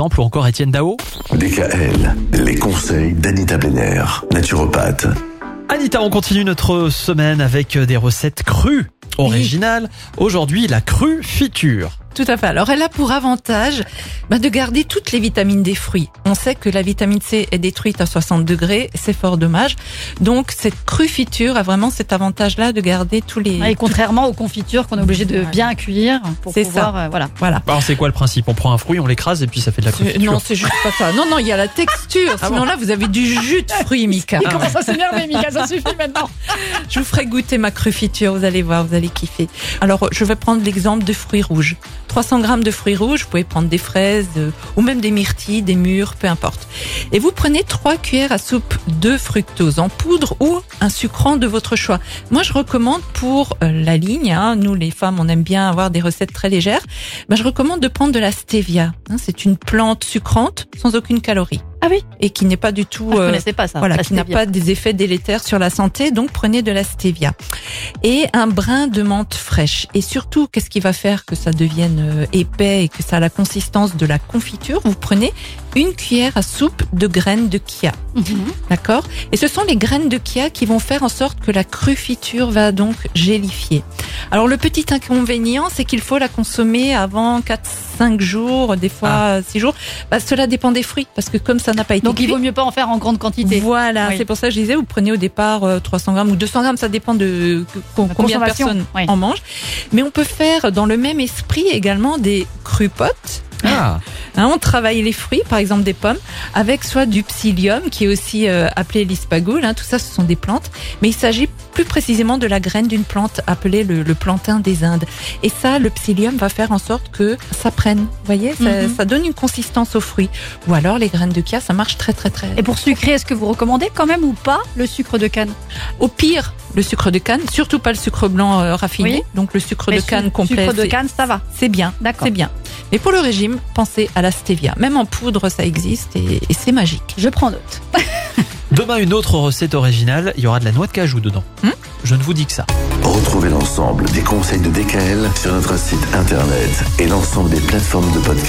exemple ou encore Étienne Dao. DKL, les conseils d'Anita Benner, naturopathe. Anita, on continue notre semaine avec des recettes crues, originales. Aujourd'hui, la crue fiture. Tout à fait. Alors, elle a pour avantage bah, de garder toutes les vitamines des fruits. On sait que la vitamine C est détruite à 60 degrés, c'est fort dommage. Donc, cette crufiture a vraiment cet avantage-là de garder tous les. Et contrairement aux confitures qu'on est obligé de bien cuire pour pouvoir, ça. euh, voilà. Voilà. Alors c'est quoi le principe? On prend un fruit, on l'écrase et puis ça fait de la confiture. Non, c'est juste pas ça. Non, non, il y a la texture. Ah Sinon bon là, vous avez du jus de fruits, Mika. Il commence à s'énerver, Mika, ça suffit maintenant. Je vous ferai goûter ma crufiture, vous allez voir, vous allez kiffer. Alors, je vais prendre l'exemple de fruits rouges. 300 grammes de fruits rouges, vous pouvez prendre des fraises de- ou même des myrtilles, des mûres, peu importe. Et vous prenez 3 cuillères à soupe de fructose en poudre ou un sucrant de votre choix. Moi, je recommande pour euh, la ligne, hein, nous les femmes, on aime bien avoir des recettes très légères, ben, je recommande de prendre de la stevia. hein. C'est une plante sucrante sans aucune calorie. Ah oui Et qui n'est pas du tout... Ah, Je euh, connaissais pas ça. voilà, qui n'a pas des effets délétères sur la santé, donc prenez de la stevia. Et un brin de menthe fraîche. Et surtout, qu'est-ce qui va faire que ça devienne euh, épais et que ça a la consistance de la confiture? Vous prenez une cuillère à soupe de graines de chia. Mhm. D'accord? Et ce sont les graines de chia qui vont faire en sorte que la crufiture va donc gélifier. Alors le petit inconvénient, c'est qu'il faut la consommer avant 4-5 jours, des fois 6 jours. Bah, cela dépend des fruits, parce que comme ça n'a pas été Donc il vaut mieux pas en faire en grande quantité. voilà, Oui. c'est pour ça que je disais, vous prenez au départ euh, 300 grammes ou 200 grammes, ça dépend de combien de personnes oui. en mangent. Mais on peut faire dans le même esprit également des crupotes. Ah, Hein, on travaille les fruits, par exemple des pommes, avec soit du psyllium, qui est aussi euh, appelé l'ispagoule. Hein, tout ça, ce sont des plantes. Mais il s'agit plus précisément de la graine d'une plante appelée le, le plantain des Indes. Et ça, le psyllium va faire en sorte que ça prenne. Vous voyez, ça, Mhm. ça donne une consistance aux fruits. Ou alors les graines de chia, ça marche très très très. Et pour sucrer, est-ce que vous recommandez quand même ou pas le sucre de canne? Au pire, le sucre de canne, surtout pas le sucre blanc euh, raffiné. Oui. Donc le sucre Mais de canne complet, Sucre de canne, ça va. c'est bien. D'accord. C'est bien. Mais pour le régime, pensez à la stevia. Même en poudre, ça existe et, et c'est magique. Je prends note. demain une autre recette originale, il y aura de la noix de cajou dedans. Hmm Je ne vous dis que ça. Retrouvez l'ensemble des conseils de DKL sur notre site internet et l'ensemble des plateformes de podcast.